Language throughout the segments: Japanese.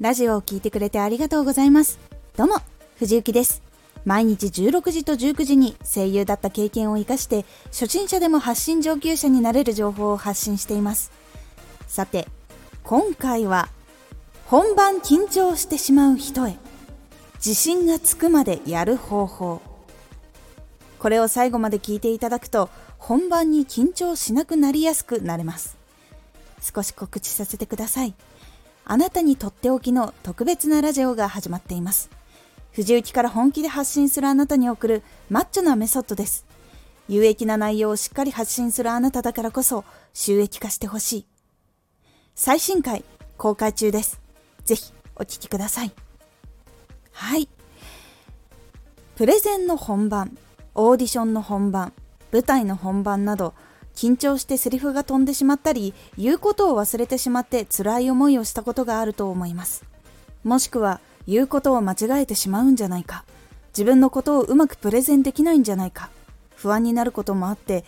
ラジオを聴いてくれてありがとうございます。どうも、藤幸です。毎日16時と19時に声優だった経験を活かして、初心者でも発信上級者になれる情報を発信しています。さて、今回は、本番緊張してしまう人へ、自信がつくまでやる方法。これを最後まで聞いていただくと、本番に緊張しなくなりやすくなれます。少し告知させてください。あなたにとっておきの特別なラジオが始まっています。藤雪から本気で発信するあなたに送るマッチョなメソッドです。有益な内容をしっかり発信するあなただからこそ収益化してほしい。最新回公開中です。ぜひお聴きください。はい。プレゼンの本番、オーディションの本番、舞台の本番など緊張してセリフが飛んでしまったり、言うことを忘れてしまって辛い思いをしたことがあると思います。もしくは、言うことを間違えてしまうんじゃないか。自分のことをうまくプレゼンできないんじゃないか。不安になることもあって、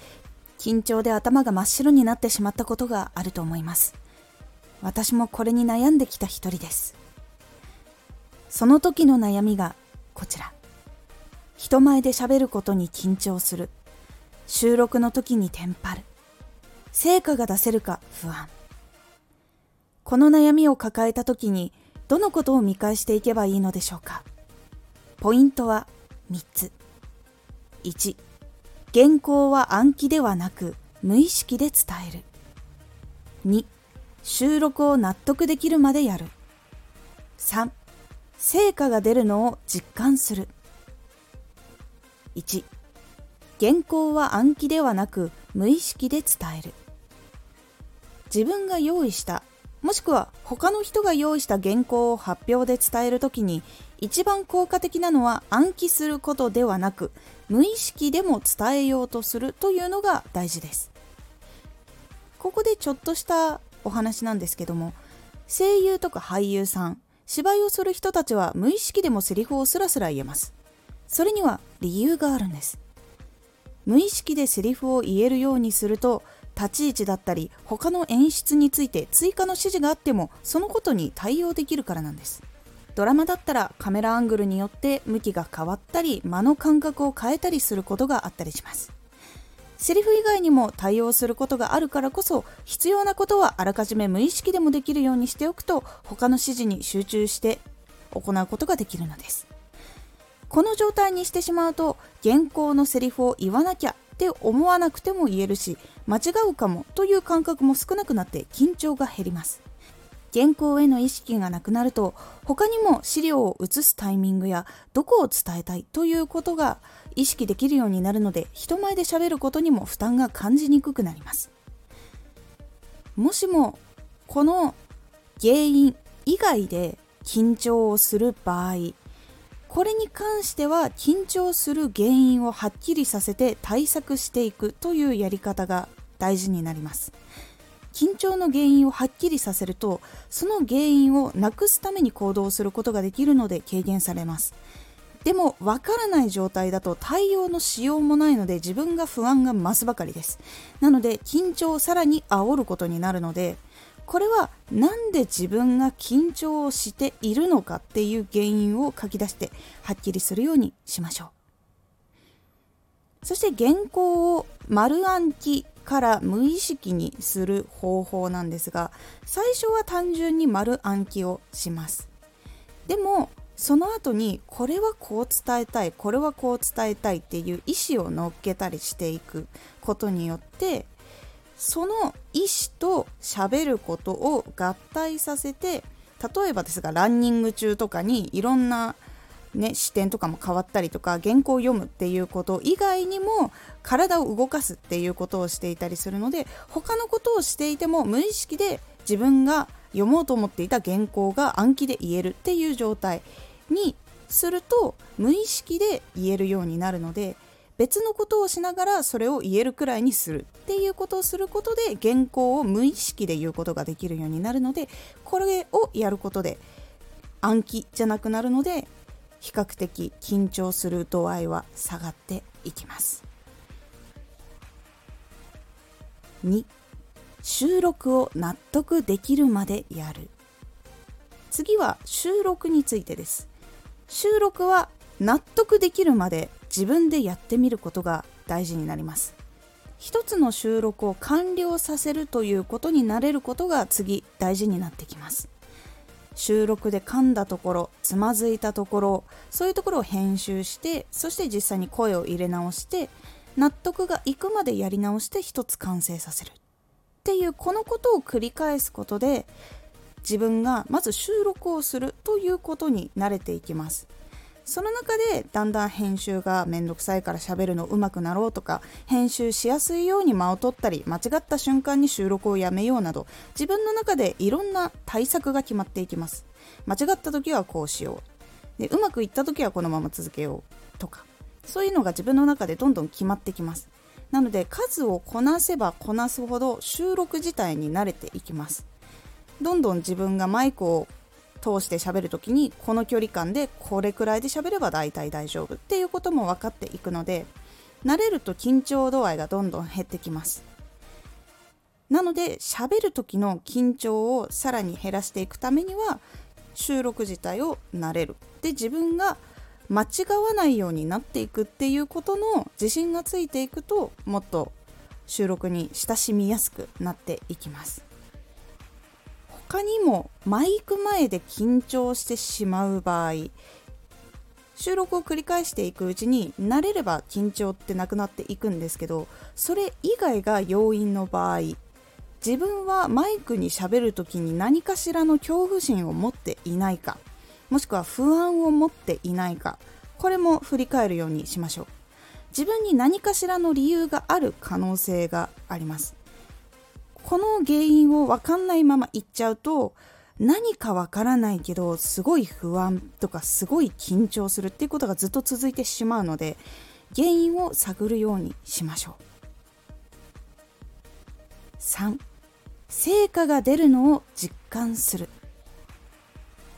緊張で頭が真っ白になってしまったことがあると思います。私もこれに悩んできた一人です。その時の悩みがこちら。人前で喋ることに緊張する。収録の時にテンパる。成果が出せるか不安。この悩みを抱えた時にどのことを見返していけばいいのでしょうか。ポイントは3つ。1原稿は暗記ではなく無意識で伝える。2収録を納得できるまでやる。3成果が出るのを実感する。1原稿は暗記ではなく無意識で伝える。自分が用意したもしくは他の人が用意した原稿を発表で伝えるときに一番効果的なのは暗記することではなく無意識でも伝えようとするというのが大事です。ここでちょっとしたお話なんですけども声優とか俳優さん芝居をする人たちは無意識でもセリフをスラスラ言えます。それには理由があるんです。無意識でセリフを言えるようにすると立ち位置だったり他の演出について追加の指示があってもそのことに対応できるからなんです。ドラマだったらカメラアングルによって向きが変わったり間の感覚を変えたりすることがあったりします。セリフ以外にも対応することがあるからこそ必要なことはあらかじめ無意識でもできるようにしておくと他の指示に集中して行うことができるのです。この状態にしてしまうと原稿のセリフを言わなきゃって思わなくても言えるし間違うかもという感覚も少なくなって緊張が減ります。原稿への意識がなくなると他にも資料を写すタイミングやどこを伝えたいということが意識できるようになるので人前で喋ることにも負担が感じにくくなります。もしもこの原因以外で緊張をする場合これに関しては緊張する原因をはっきりさせて対策していくというやり方が大事になります。緊張の原因をはっきりさせるとその原因をなくすために行動することができるので軽減されます。でもわからない状態だと対応のしようもないので自分が不安が増すばかりです。なので緊張をさらに煽ることになるのでこれは何で自分が緊張をしているのかっていう原因を書き出してはっきりするようにしましょう。そして原稿を丸暗記から無意識にする方法なんですが最初は単純に丸暗記をします。でもその後にこれはこう伝えたいこれはこう伝えたいっていう意思を乗っけたりしていくことによってその意思と喋ることを合体させて例えばですがランニング中とかにいろんな、ね、視点とかも変わったりとか原稿を読むっていうこと以外にも体を動かすっていうことをしていたりするので他のことをしていても無意識で自分が読もうと思っていた原稿が暗記で言えるっていう状態にすると無意識で言えるようになるので別のことをしながらそれを言えるくらいにするっていうことをすることで原稿を無意識で言うことができるようになるのでこれをやることで暗記じゃなくなるので比較的緊張する度合いは下がっていきます。2収録を納得できるまでやる。次は収録についてです。収録は納得できるまで自分でやってみることが大事になります。一つの収録を完了させるということになれることが次大事になってきます。収録で噛んだところつまずいたところそういうところを編集してそして実際に声を入れ直して納得がいくまでやり直して一つ完成させる。っていうこのことを繰り返すことで自分がまず収録をするということに慣れていきます。その中でだんだん編集がめんどくさいから喋るの上手くなろうとか編集しやすいように間を取ったり間違った瞬間に収録をやめようなど自分の中でいろんな対策が決まっていきます。間違った時はこうしよう。でうまくいった時はこのまま続けようとか。そういうのが自分の中でどんどん決まってきます。なので数をこなせばこなすほど収録自体に慣れていきます。どんどん自分がマイクを通して喋る時にこの距離感でこれくらいで喋れば大体大丈夫っていうことも分かっていくので慣れると緊張度合いがどんどん減ってきます。なので喋る時の緊張をさらに減らしていくためには収録自体を慣れる。で自分が間違わないようになっていくっていうことの自信がついていくともっと収録に親しみやすくなっていきます。他にもマイク前で緊張してしまう場合収録を繰り返していくうちに慣れれば緊張ってなくなっていくんですけどそれ以外が要因の場合自分はマイクにしゃべる時に何かしらの恐怖心を持っていないかもしくは不安を持っていないかこれも振り返るようにしましょう。自分に何かしらの理由がある可能性があります。この原因を分かんないまま言っちゃうと何かわからないけどすごい不安とかすごい緊張するっていうことがずっと続いてしまうので原因を探るようにしましょう。3成果が出るのを実感する。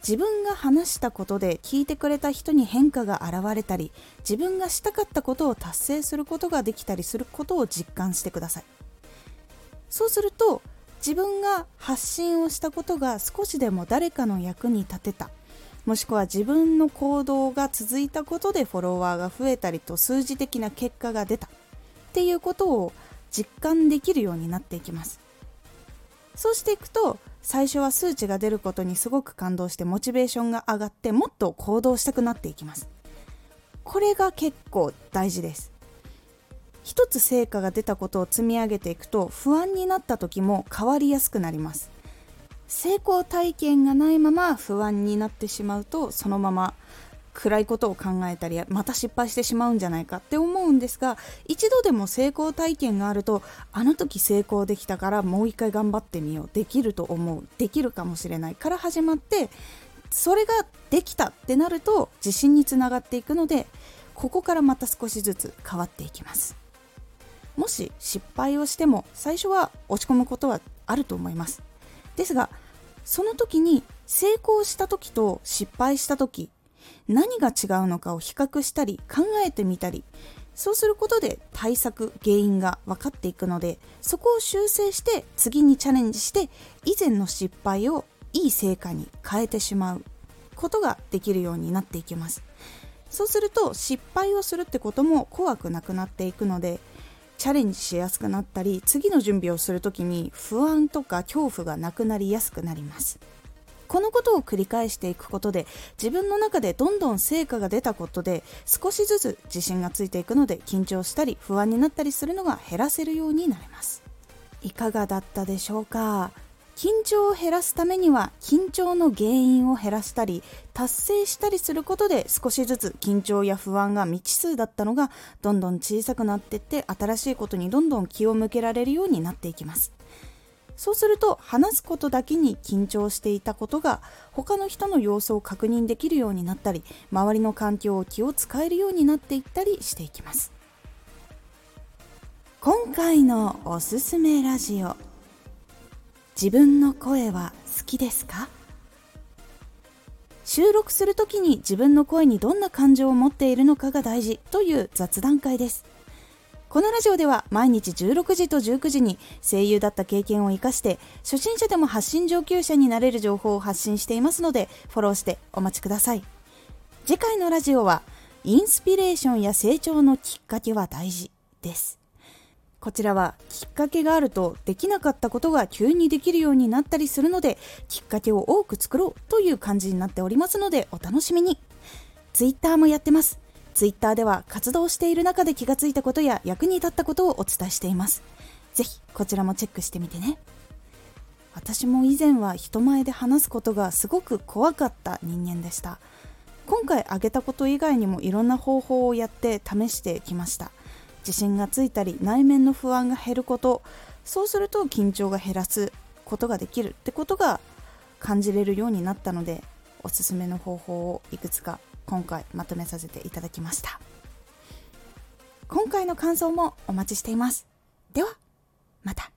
自分が話したことで聞いてくれた人に変化が現れたり自分がしたかったことを達成することができたりすることを実感してください。そうすると自分が発信をしたことが少しでも誰かの役に立てた。もしくは自分の行動が続いたことでフォロワーが増えたりと数字的な結果が出た。っていうことを実感できるようになっていきます。そうしていくと最初は数値が出ることにすごく感動してモチベーションが上がってもっと行動したくなっていきます。これが結構大事です。一つ成果が出たことを積み上げていくと不安になった時も変わりやすくなります成功体験がないまま不安になってしまうとそのまま暗いことを考えたりまた失敗してしまうんじゃないかって思うんですが一度でも成功体験があるとあの時成功できたからもう一回頑張ってみよう。できると思う。できるかもしれない。から始まってそれができたってなると自信につながっていくのでここからまた少しずつ変わっていきます。もし失敗をしても最初は落ち込むことはあると思います。ですがその時に成功した時と失敗した時何が違うのかを比較したり考えてみたりそうすることで対策原因が分かっていくのでそこを修正して次にチャレンジして以前の失敗をいい成果に変えてしまうことができるようになっていきます。そうすると失敗をするってことも怖くなくなっていくのでチャレンジしやすくなったり次の準備をする時に不安とか恐怖がなくなりやすくなります。このことを繰り返していくことで自分の中でどんどん成果が出たことで少しずつ自信がついていくので緊張したり不安になったりするのが減らせるようになります。いかがだったでしょうか？緊張を減らすためには緊張の原因を減らしたり達成したりすることで少しずつ緊張や不安が未知数だったのがどんどん小さくなっていって新しいことにどんどん気を向けられるようになっていきます。そうすると話すことだけに緊張していたことが他の人の様子を確認できるようになったり周りの環境を気を使えるようになっていったりしていきます。今回のおすすめラジオ。自分の声は好きですか？収録するときに自分の声にどんな感情を持っているのかが大事という雑談会です。このラジオでは毎日16時と19時に声優だった経験を生かして初心者でも発信上級者になれる情報を発信していますのでフォローしてお待ちください。次回のラジオはインスピレーションや成長のきっかけは大事です。こちらはきっかけがあるとできなかったことが急にできるようになったりするのできっかけを多く作ろうという感じになっておりますのでお楽しみに Twitter もやってます Twitter では活動している中で気がついたことや役に立ったことをお伝えしています。ぜひこちらもチェックしてみてね。私も以前は人前で話すことがすごく怖かった人間でした。今回挙げたこと以外にもいろんな方法をやって試してきました。自信がついたり内面の不安が減ること、そうすると緊張が減らすことができるってことが感じれるようになったのでおすすめの方法をいくつか今回まとめさせていただきました。今回の感想もお待ちしています。ではまた。